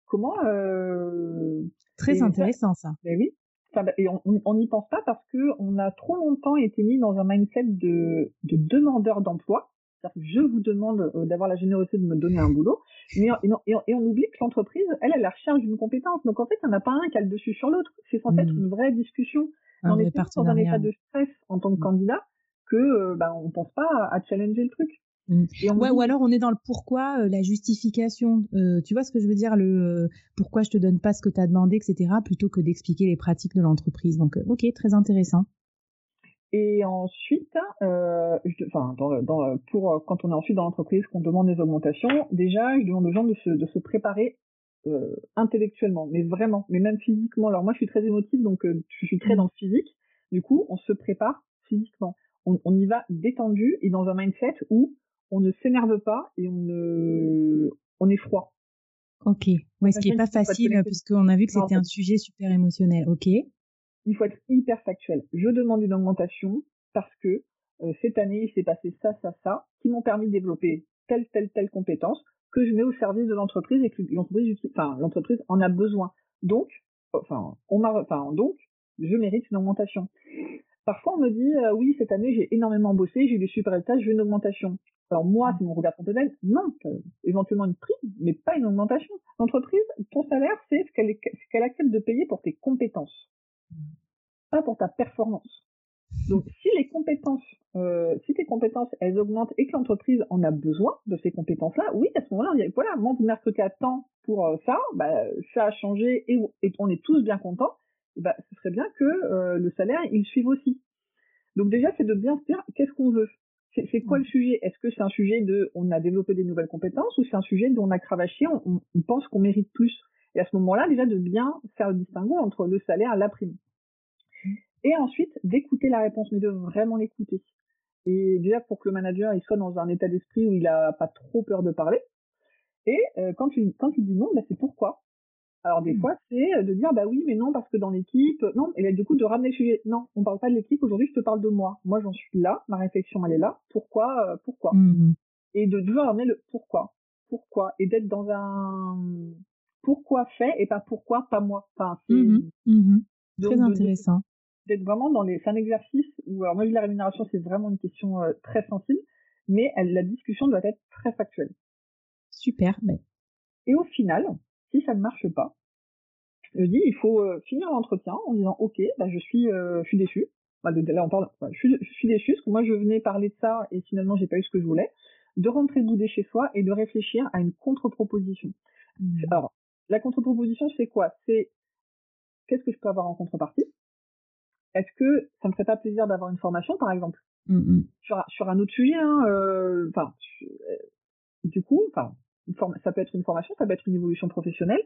comment euh, Très intéressant ça. Ben oui. Enfin, et on n'y pense pas parce que on a trop longtemps été mis dans un mindset de, de demandeur d'emploi. C'est-à-dire que je vous demande euh, d'avoir la générosité de me donner un boulot, mais et, et, on oublie que l'entreprise, elle, elle la recherche d'une compétence. Donc en fait, il n'y en a pas un qui a le dessus sur l'autre. C'est censé être mmh. une vraie discussion. on est dans un état de stress en tant que mmh. candidat que bah, on pense pas à, challenger le truc. Mm. ouais, ou alors on est dans le pourquoi, euh, la justification. Euh, tu vois ce que je veux dire, le pourquoi je te donne pas ce que tu as demandé, etc., plutôt que d'expliquer les pratiques de l'entreprise. Donc, ok, très intéressant. Et ensuite, je, enfin, dans, dans, pour quand on est ensuite dans l'entreprise, qu'on demande des augmentations, déjà, je demande aux gens de se, de se préparer intellectuellement, mais vraiment, mais même physiquement. Alors moi, je suis très émotive, donc je suis très mm. dans le physique. Du coup, on se prépare physiquement on, y va détendu et dans un mindset où on ne s'énerve pas et on ne, on est froid. Ok. Ouais, ce qui est pas facile puisqu'on a vu que c'était un sujet super émotionnel. Ok. Il faut être hyper factuel. Je demande une augmentation parce que euh, cette année il s'est passé ça, ça, ça, qui m'ont permis de développer telle, telle, telle compétence que je mets au service de l'entreprise et que l'entreprise, enfin, l'entreprise en a besoin. Donc, enfin, on m'a, enfin, donc, je mérite une augmentation. Parfois, on me dit, euh, oui, cette année, j'ai énormément bossé, j'ai eu des super résultats, je veux une augmentation. Alors moi, c'est mon regard personnel, non, euh, éventuellement une prime, mais pas une augmentation. L'entreprise, ton salaire, c'est ce qu'elle qu'elle accepte de payer pour tes compétences, pas pour ta performance. Donc, si les compétences, euh, si tes compétences, elles augmentent et que l'entreprise en a besoin de ces compétences-là, oui, à ce moment-là, voilà, moi, vous m'avez à temps pour ça, bah, ça a changé et, et on est tous bien contents bah, ce serait bien que euh, le salaire, il suive aussi. Donc déjà, c'est de bien se dire qu'est-ce qu'on veut? C'est quoi le sujet? Est-ce que c'est un sujet de on a développé des nouvelles compétences ou c'est un sujet dont on a cravaché, on, on pense qu'on mérite plus? Et à ce moment-là, déjà de bien faire le distinguo entre le salaire et la prime. Et ensuite, d'écouter la réponse, mais de vraiment l'écouter. Et déjà pour que le manager il soit dans un état d'esprit où il a pas trop peur de parler. Et euh, quand tu quand il dit non, bah, c'est pourquoi? Alors des mmh. fois c'est de dire bah oui mais non parce que dans l'équipe non et du coup de ramener le sujet non on parle pas de l'équipe aujourd'hui je te parle de moi moi j'en suis là ma réflexion elle est là pourquoi euh, pourquoi? Mmh et de toujours ramener le pourquoi pourquoi? Et d'être dans un pourquoi fait et pas pourquoi pas moi enfin c'est mmh très intéressant d'être vraiment dans les c'est un exercice où alors moi la rémunération c'est vraiment une question euh, très sensible mais elle, la discussion doit être très factuelle super mais et au final si ça ne marche pas, je dis il faut euh, finir l'entretien en disant ok, bah, je suis, euh, je suis déçu. Bah, de, là on parle, je, suis, je suis déçu parce que moi je venais parler de ça et finalement j'ai pas eu ce que je voulais. De rentrer bouder chez soi et de réfléchir à une contre-proposition. Mmh. Alors la contre-proposition c'est quoi? C'est qu'est-ce que je peux avoir en contrepartie? Est-ce que ça me ferait pas plaisir d'avoir une formation par exemple? Mmh sur, sur, un autre sujet hein, euh, Enfin, du coup, enfin ça peut être une formation, ça peut être une évolution professionnelle,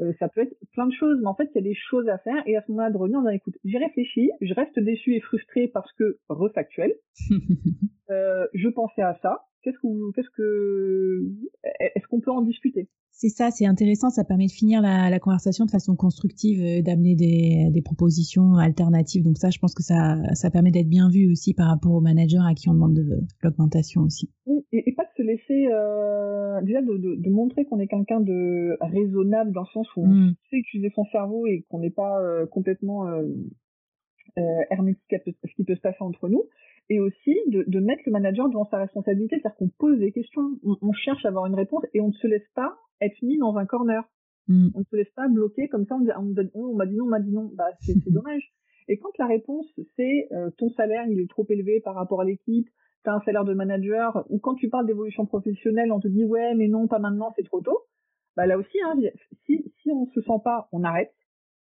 euh, ça peut être plein de choses, mais en fait, il y a des choses à faire, et à ce moment-là, de revenir en disant, écoute, j'ai réfléchi, je reste déçu et frustré parce que refactuel, euh, je pensais à ça, qu'est-ce que, qu'est-ce que, est-ce qu'on peut en discuter? C'est ça, c'est intéressant, ça permet de finir la, la conversation de façon constructive, euh, d'amener des, des, propositions alternatives. Donc ça, je pense que ça, ça permet d'être bien vu aussi par rapport aux managers à qui on demande de, l'augmentation aussi. Oui, et, pas de se laisser, euh, déjà de, de, de montrer qu'on est quelqu'un de raisonnable dans le sens où on mm. sait utiliser son cerveau et qu'on n'est pas euh, complètement euh, euh, hermétique à ce qui peut se passer entre nous et aussi de, de, mettre le manager devant sa responsabilité, c'est-à-dire qu'on pose des questions, on, on, cherche à avoir une réponse et on ne se laisse pas être mis dans un corner. Mm. On ne se laisse pas bloquer comme ça, on, on, m'a dit non, on m'a dit non, bah c'est dommage. Et quand la réponse c'est euh, ton salaire il est trop élevé par rapport à l'équipe, tu as un salaire de manager, ou quand tu parles d'évolution professionnelle, on te dit ouais mais non pas maintenant, c'est trop tôt. Bah là aussi, hein, si si on se sent pas, on arrête,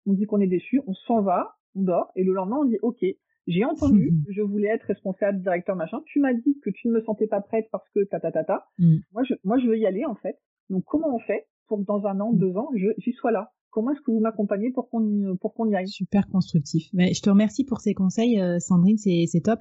on dit qu'on est déçu, on s'en va, on dort, et le lendemain on dit ok, j'ai entendu, je voulais être responsable, directeur, machin. Tu m'as dit que tu ne me sentais pas prête parce que ta ta ta ta. Mm. Moi, je, moi, je veux y aller en fait. Donc, comment on fait pour que dans un an, mm. deux ans, j'y sois là? Comment est-ce que vous m'accompagnez pour qu'on y, pour qu'on y aille? Super constructif. Mais je te remercie pour ces conseils, euh, Sandrine, c'est, c'est top.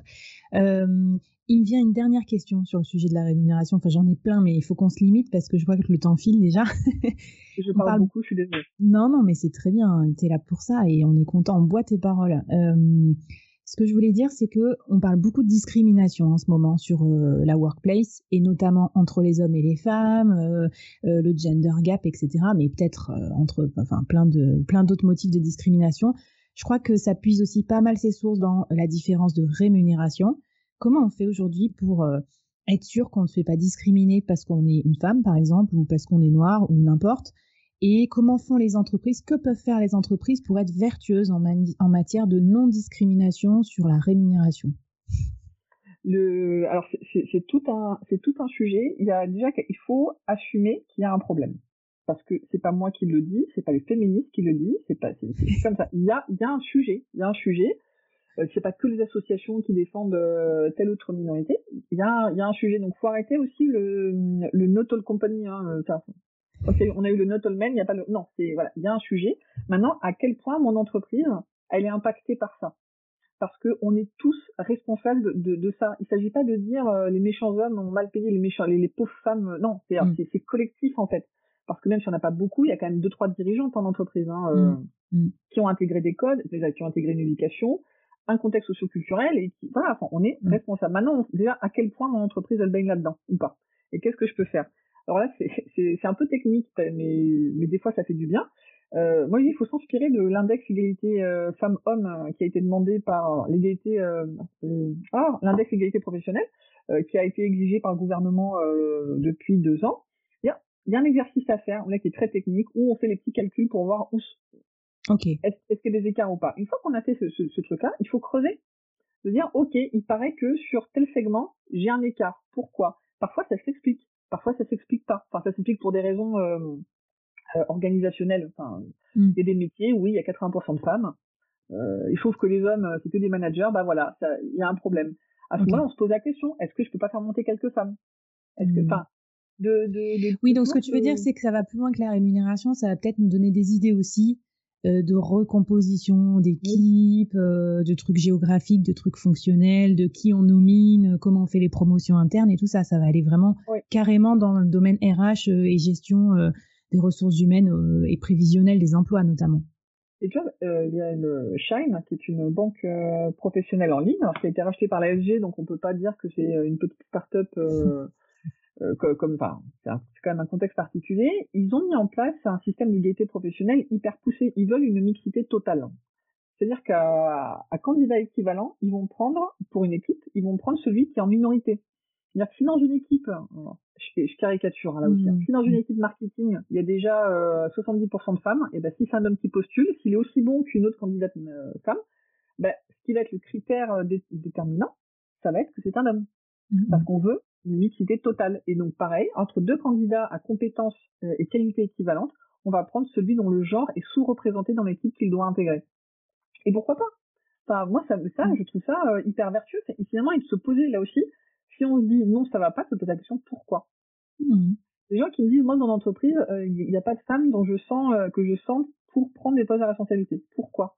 Euh, il me vient une dernière question sur le sujet de la rémunération. Enfin, j'en ai plein, mais il faut qu'on se limite parce que je vois que le temps file déjà. je parle, beaucoup, je suis désolée. Non, non, mais c'est très bien. Tu es là pour ça et on est content. On boit tes paroles. Euh, ce que je voulais dire, c'est que on parle beaucoup de discrimination en ce moment sur euh, la workplace et notamment entre les hommes et les femmes, euh, euh, le gender gap, etc. Mais peut-être entre, enfin, plein de plein d'autres motifs de discrimination. Je crois que ça puise aussi pas mal ses sources dans la différence de rémunération. Comment on fait aujourd'hui pour être sûr qu'on ne se fait pas discriminer parce qu'on est une femme, par exemple, ou parce qu'on est noir, ou n'importe, et comment font les entreprises, que peuvent faire les entreprises pour être vertueuses en, matière de non-discrimination sur la rémunération? Alors c'est tout un c'est tout un sujet. Il y a déjà qu'il faut assumer qu'il y a un problème parce que c'est pas moi qui le dis, c'est pas les féministes qui le disent, c'est pas c'est comme ça. Il y a il y a un sujet, il y a un sujet. Euh, c'est pas que les associations qui défendent euh, telle autre minorité. Il y a il y a un sujet donc faut arrêter aussi le le all company. Hein, on a eu le not all men, il n'y a pas le, non, c'est, voilà, il y a un sujet. Maintenant, à quel point mon entreprise, elle est impactée par ça? Parce que on est tous responsables de, de, ça. Il s'agit pas de dire euh, les méchants hommes ont mal payé les méchants, les, pauvres femmes. Euh, non, mm. c'est, c'est, collectif en fait. Parce que même si on n'a pas beaucoup, il y a quand même deux trois dirigeantes en entreprise hein, euh, mm. Mm. qui ont intégré des codes, qui ont intégré une éducation, un contexte socio-culturel et qui, voilà, enfin, on est responsable. Maintenant, déjà, à quel point mon entreprise elle baigne là-dedans ou pas? Et qu'est-ce que je peux faire? Alors là, c'est un peu technique, mais, mais des fois, ça fait du bien. Euh, moi, il faut s'inspirer de l'index égalité euh, femmes-hommes euh, qui a été demandé par l'égalité, euh, ah, l'index égalité professionnelle, qui a été exigé par le gouvernement depuis deux ans. Il y, a, il y a un exercice à faire, là, qui est très technique, où on fait les petits calculs pour voir où okay. est-ce qu'il y a des écarts ou pas. Une fois qu'on a fait ce, ce, ce truc-là, il faut creuser, de dire, ok, il paraît que sur tel segment, j'ai un écart. Pourquoi? Parfois, ça s'explique. Parfois, ça s'explique pas. Enfin, ça s'explique pour des raisons euh, euh, organisationnelles. Enfin, mm. il y a des métiers où oui, il y a 80% de femmes. Euh, il faut que les hommes, c'est que des managers. Bah voilà, il y a un problème. À ce moment-là, on se pose la question est-ce que je peux pas faire monter quelques femmes? Est-ce que, mm. enfin, de, de, oui, donc ce que tu veux dire, c'est que ça va plus loin que la rémunération. Ça va peut-être nous donner des idées aussi de recomposition d'équipe, euh, de trucs géographiques, de trucs fonctionnels, de qui on nomine, comment on fait les promotions internes et tout ça. Ça va aller vraiment carrément dans le domaine RH euh, et gestion des ressources humaines et prévisionnelles des emplois notamment. Et tu vois, il y a le Shine, qui est une banque professionnelle en ligne, qui a été rachetée par la SG, donc on peut pas dire que c'est une petite start-up euh, comme, enfin, c'est quand même un contexte particulier, ils ont mis en place un système d'égalité professionnelle hyper poussé. Ils veulent une mixité totale. C'est-à-dire qu'à à candidat équivalent, ils vont prendre, pour une équipe, ils vont prendre celui qui est en minorité. C'est-à-dire que si dans une équipe, je, je caricature hein, là aussi, hein, mmh. si dans une équipe marketing, il y a déjà euh, 70% de femmes, et ben si c'est un homme qui postule, s'il est aussi bon qu'une autre candidate euh, femme, ben, ce qui va être le critère euh, déterminant, ça va être que c'est un homme. Mmh. Parce qu'on veut une mixité totale. Et donc pareil, entre deux candidats à compétences euh, et qualités équivalentes, on va prendre celui dont le genre est sous-représenté dans l'équipe qu'il doit intégrer. Et pourquoi pas? Enfin, moi, ça, ça, je trouve ça euh, hyper vertueux. Et finalement, il se poser là aussi, si on se dit non, ça va pas, se poser la question pourquoi? Mmh. Les gens qui me disent, moi, dans l'entreprise, euh, il n'y a pas de femme dont je sens que je sens pour prendre des postes à responsabilité. Pourquoi?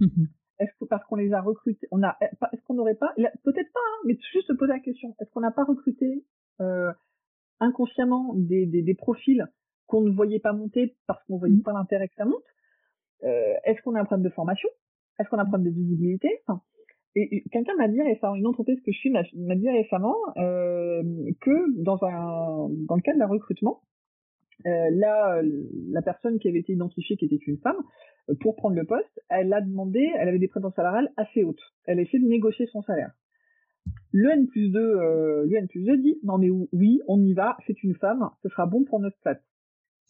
Mmh. Est-ce que parce qu'on les a recrutés, on a, est-ce qu'on n'aurait pas, peut-être pas, hein, mais juste se poser la question, est-ce qu'on n'a pas recruté euh, inconsciemment des, des, des profils qu'on ne voyait pas monter parce qu'on voyait mmh. pas l'intérêt que ça monte? Euh, Est-ce qu'on a un problème de formation? Est-ce qu'on a un problème de visibilité? Enfin, et, quelqu'un m'a dit récemment, une entreprise que je suis m'a dit récemment euh, que dans un dans le cadre d'un recrutement, euh, là, la personne qui avait été identifiée, qui était une femme, pour prendre le poste, elle a demandé, elle avait des prétentions salariales assez hautes. Elle a essayé de négocier son salaire. Le N plus 2, euh, le N plus 2 dit, non mais oui, on y va, c'est une femme, ce sera bon pour notre place.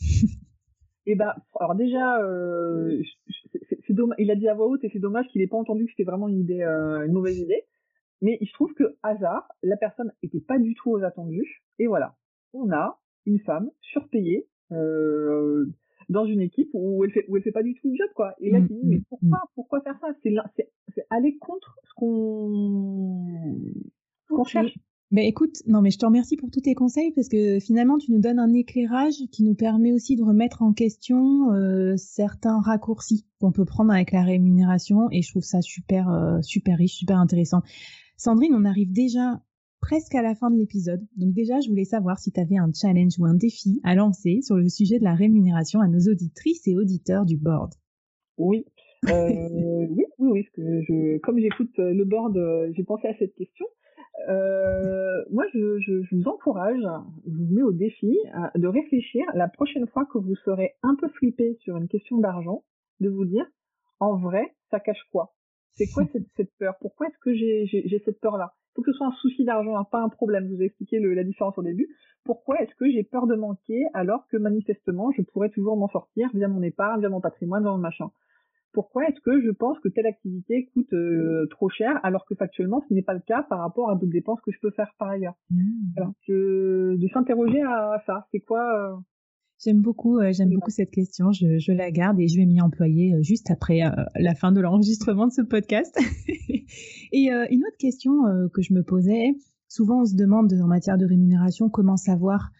et eh bah, ben, alors déjà, euh, c'est dommage, il a dit à voix haute et c'est dommage qu'il ait pas entendu que c'était vraiment une idée, euh, une mauvaise idée. Mais il se trouve que hasard, la personne était pas du tout aux attendus. Et voilà, on a une femme surpayée euh, dans une équipe où elle fait où elle fait pas du tout le job quoi. Et là mmh, tu dis mais mmh, pourquoi mmh. pourquoi faire ça? C'est c'est aller contre ce qu'on qu'on cherche. Mais écoute, non mais je te remercie pour tous tes conseils parce que finalement tu nous donnes un éclairage qui nous permet aussi de remettre en question euh, certains raccourcis qu'on peut prendre avec la rémunération et je trouve ça super euh, super riche, super intéressant. Sandrine, on arrive déjà presque à la fin de l'épisode. Donc déjà, je voulais savoir si tu avais un challenge ou un défi à lancer sur le sujet de la rémunération à nos auditrices et auditeurs du board. Oui. Euh, oui, oui, oui, parce que je, comme j'écoute euh, le board, euh, j'ai pensé à cette question. moi, je, je, vous encourage, je vous mets au défi de réfléchir la prochaine fois que vous serez un peu flippé sur une question d'argent, de vous dire, en vrai, ça cache quoi? C'est quoi cette, cette peur? Pourquoi est-ce que j'ai cette peur-là? Faut que ce soit un souci d'argent, hein, pas un problème. Je vous ai expliqué le, la différence au début. Pourquoi est-ce que j'ai peur de manquer alors que manifestement je pourrais toujours m'en sortir via mon épargne, via mon patrimoine, via mon machin? Pourquoi est-ce que je pense que telle activité coûte euh, trop cher alors que factuellement ce n'est pas le cas par rapport à d'autres dépenses que je peux faire par ailleurs? Mmh. Alors, de s'interroger à, ça. C'est quoi euh, J'aime beaucoup, euh, j'aime beaucoup cette question. Je, je, la garde et je vais m'y employer euh, juste après euh, la fin de l'enregistrement de ce podcast. et une autre question que je me posais, souvent on se demande en matière de rémunération comment savoir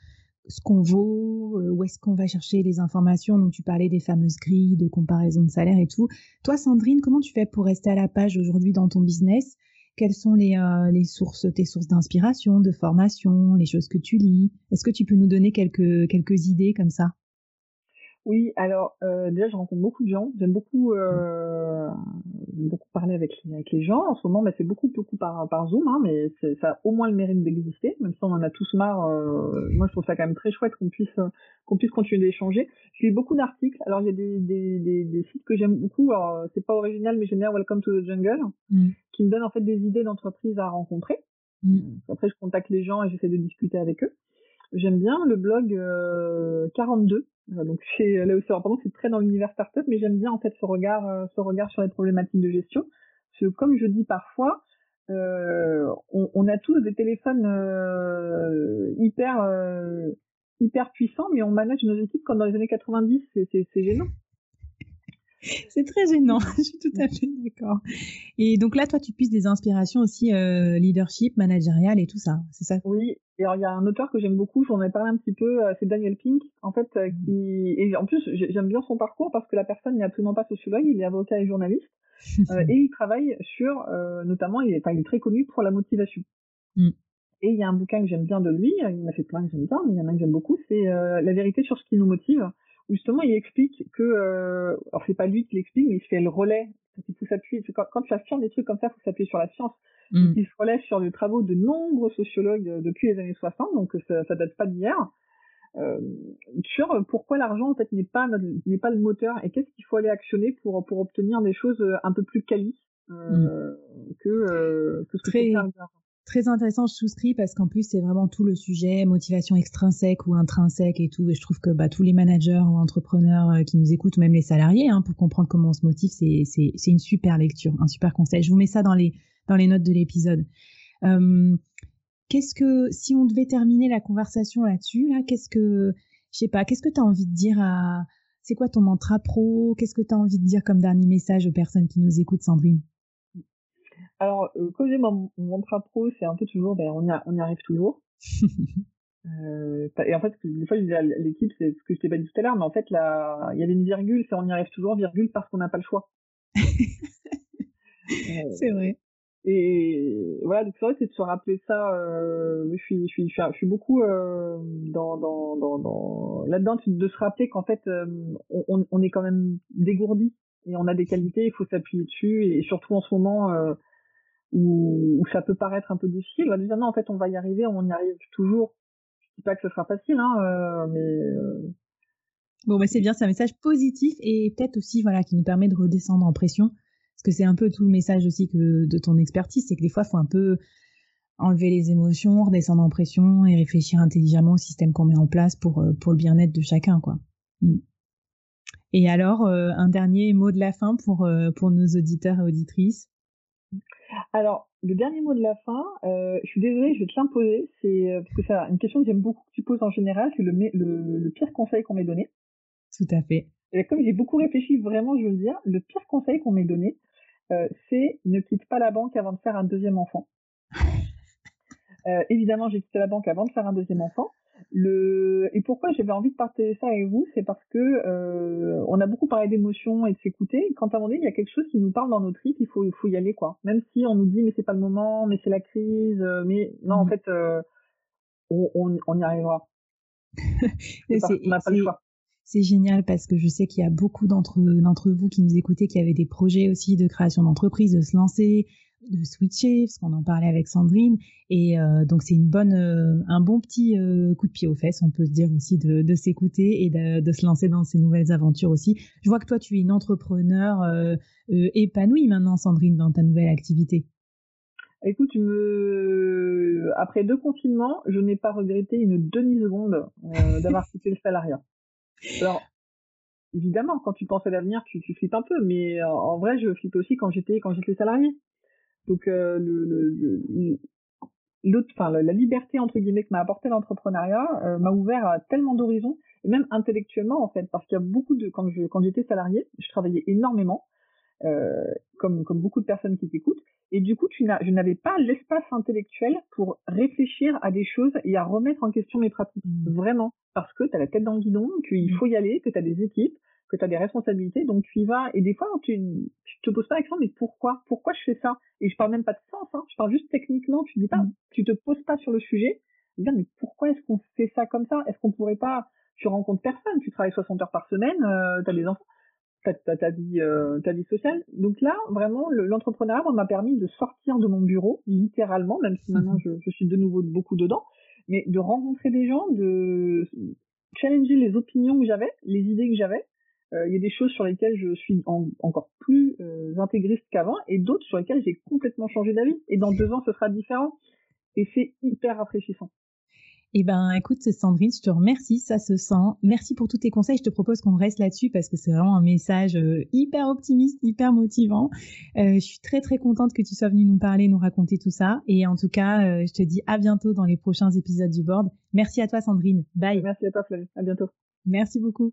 ce qu'on vaut, où est-ce qu'on va chercher les informations. Donc tu parlais des fameuses grilles de comparaison de salaire et tout. Toi, Sandrine, comment tu fais pour rester à la page aujourd'hui dans ton business? Quelles sont les, euh, les sources, tes sources d'inspiration, de formation, les choses que tu lis? Est-ce que tu peux nous donner quelques, quelques idées comme ça? Oui, alors euh, déjà je rencontre beaucoup de gens. J'aime beaucoup, euh, beaucoup parler avec les, avec les gens. En ce moment, bah, c'est beaucoup beaucoup par, par Zoom, hein, mais ça a au moins le mérite d'exister, même si on en a tous marre. Euh, moi, je trouve ça quand même très chouette qu'on puisse qu'on puisse continuer d'échanger. Je lis beaucoup d'articles. Alors il y a des, des, des, des sites que j'aime beaucoup. Alors c'est pas original, mais j'aime bien Welcome to the Jungle, mm. qui me donne en fait des idées d'entreprises à rencontrer. Mm. Après, je contacte les gens et j'essaie de discuter avec eux. J'aime bien le blog 42 euh, donc c'est là aussi, pardon, c'est très dans l'univers startup, mais j'aime bien en fait ce regard, euh, ce regard sur les problématiques de gestion. Parce que comme je dis parfois, euh, on, a tous des téléphones euh, hyper euh, hyper puissants, mais on manage nos équipes comme dans les années 90. C'est gênant. c'est très gênant, je suis tout à fait d'accord. Et donc là, toi, tu puisses des inspirations aussi euh, leadership, managérial et tout ça, c'est ça? Oui, et alors il y a un auteur que j'aime beaucoup, j'en ai parlé un petit peu, euh, c'est Daniel Pink, en fait, euh, mmh. qui et en plus j'aime bien son parcours parce que la personne n'est absolument pas sociologue, il est avocat et journaliste, et il travaille sur, notamment, il est, il est très connu pour la motivation. Mmh. Et il y a un bouquin que j'aime bien de lui, il m'a fait plein que j'aime bien, mais il y en a un que j'aime beaucoup, c'est La vérité sur ce qui nous motive justement il explique que, euh, alors c'est pas lui qui l'explique, mais il fait le relais. Il faut s'appuyer. Quand, quand tu affirmes des trucs comme ça, il faut s'appuyer sur la science. Mm. Il se relève sur les travaux de nombreux sociologues euh, depuis les années 60, donc ça, ça date pas d'hier. Euh, sur pourquoi l'argent en fait n'est pas n'est pas le moteur et qu'est-ce qu'il faut aller actionner pour pour obtenir des choses euh, un peu plus quali euh, mm. que, euh, que ce que Très intéressant, je souscris parce qu'en plus c'est vraiment tout le sujet motivation extrinsèque ou intrinsèque et tout. Et je trouve que bah, tous les managers ou entrepreneurs euh, qui nous écoutent, même les salariés, hein, pour comprendre comment on se motive, c'est une super lecture, un super conseil. Je vous mets ça dans les dans les notes de l'épisode. Qu'est-ce que si on devait terminer la conversation là-dessus là, qu'est-ce que je sais pas, qu'est-ce que tu as envie de dire à c'est quoi ton mantra pro? Qu'est-ce que tu as envie de dire comme dernier message aux personnes qui nous écoutent, Sandrine? Alors, euh, j'ai mon, mantra pro, c'est un peu toujours, ben, on y, on y arrive toujours. euh, et en fait, des fois, je dis à l'équipe, c'est ce que je t'ai pas dit tout à l'heure, mais en fait, là, il y avait une virgule, c'est on y arrive toujours, virgule, parce qu'on n'a pas le choix. c'est vrai. Et voilà, donc c'est vrai, c'est de se rappeler ça. Euh, je suis, je suis, je suis, beaucoup euh, dans, dans, dans, dans là-dedans, de se rappeler qu'en fait, euh, on, on est quand même dégourdi et on a des qualités, il faut s'appuyer dessus. Et surtout en ce moment, où, ça peut paraître un peu difficile. Bah, en fait, on va y arriver, on y arrive toujours. Je dis pas que ce sera facile, hein, euh, mais euh, bon, bah c'est bien, c'est un message positif et peut-être aussi, voilà, qui nous permet de redescendre en pression, parce que c'est un peu tout le message aussi de ton expertise, c'est que des fois, il faut un peu enlever les émotions, redescendre en pression et réfléchir intelligemment au système qu'on met en place pour euh, pour le bien-être de chacun, quoi. Mm. Et alors, un dernier mot de la fin pour pour nos auditeurs et auditrices? Alors, le dernier mot de la fin, euh, je suis désolée, je vais te l'imposer, c'est euh, parce que c'est une question que j'aime beaucoup que tu poses en général, c'est le, le, le, pire conseil qu'on m'ait donné. Tout à fait. Et comme j'ai beaucoup réfléchi, vraiment, je veux le dire, le pire conseil qu'on m'ait donné, euh, c'est ne quitte pas la banque avant de faire un deuxième enfant. Évidemment, j'ai quitté la banque avant de faire un deuxième enfant. Le et pourquoi j'avais envie de partager ça avec vous, c'est parce que euh, on a beaucoup parlé d'émotions et de s'écouter. Quand à un moment donné, il y a quelque chose qui nous parle dans notre tripes, il faut il faut y aller quoi. Même si on nous dit mais c'est pas le moment, mais c'est la crise, euh, mais non en mmh. fait euh, on, on, on, y arrivera. on n'a pas le choix. C'est génial parce que je sais qu'il y a beaucoup d'entre vous qui nous écoutez qui avaient des projets aussi de création d'entreprise, de se lancer, de switcher, parce qu'on en parlait avec Sandrine. Et euh, donc c'est une bonne, euh, un bon petit euh, coup de pied aux fesses, on peut se dire aussi, de, s'écouter et de, se lancer dans ces nouvelles aventures aussi. Je vois que toi, tu es une entrepreneur épanouie maintenant, Sandrine, dans ta nouvelle activité. Écoute, après deux confinements, je n'ai pas regretté une demi-seconde d'avoir quitté le salariat. Alors, évidemment, quand tu penses à l'avenir, tu, tu flippes un peu, mais en vrai, je flippe aussi quand j'étais quand j'étais salarié. Donc euh, le, l'autre, enfin la liberté entre guillemets que m'a apporté l'entrepreneuriat euh, m'a ouvert à tellement d'horizons et même intellectuellement en fait parce qu'il y a beaucoup de quand je quand j'étais salarié je travaillais énormément euh, comme comme beaucoup de personnes qui t'écoutent et du coup tu n'as je n'avais pas l'espace intellectuel pour réfléchir à des choses et à remettre en question mes pratiques mmh. vraiment parce que tu as la tête dans le guidon qu'il mmh. faut y aller que tu as des équipes que tu as des responsabilités, donc tu y vas, et des fois, tu, tu te poses pas la question, mais pourquoi? Pourquoi je fais ça? Et je parle même pas de sens, hein, je parle juste techniquement, tu dis pas, mm. tu te poses pas sur le sujet, bien, mais pourquoi est-ce qu'on fait ça comme ça? Est-ce qu'on pourrait pas, tu rencontres personne, tu travailles 60 heures par semaine, euh, tu as des enfants, tu as, ta vie, euh, ta vie sociale. Donc là, vraiment, l'entrepreneuriat m'a permis de sortir de mon bureau, littéralement, même si maintenant je, je suis de nouveau beaucoup dedans, mais de rencontrer des gens, de challenger les opinions que j'avais, les idées que j'avais, il y a des choses sur lesquelles je suis encore plus euh, intégriste qu'avant et d'autres sur lesquelles j'ai complètement changé d'avis. Et dans deux ans, ce sera différent. Et c'est hyper rafraîchissant. Eh ben, écoute, Sandrine, je te remercie, ça se sent. Merci pour tous tes conseils. Je te propose qu'on reste là-dessus parce que c'est vraiment un message euh, hyper optimiste, hyper motivant. je suis très très contente que tu sois venue nous parler, nous raconter tout ça. Et en tout cas, je te dis à bientôt dans les prochains épisodes du board. Merci à toi, Sandrine. Bye. Merci à toi, Flavie. À bientôt. Merci beaucoup.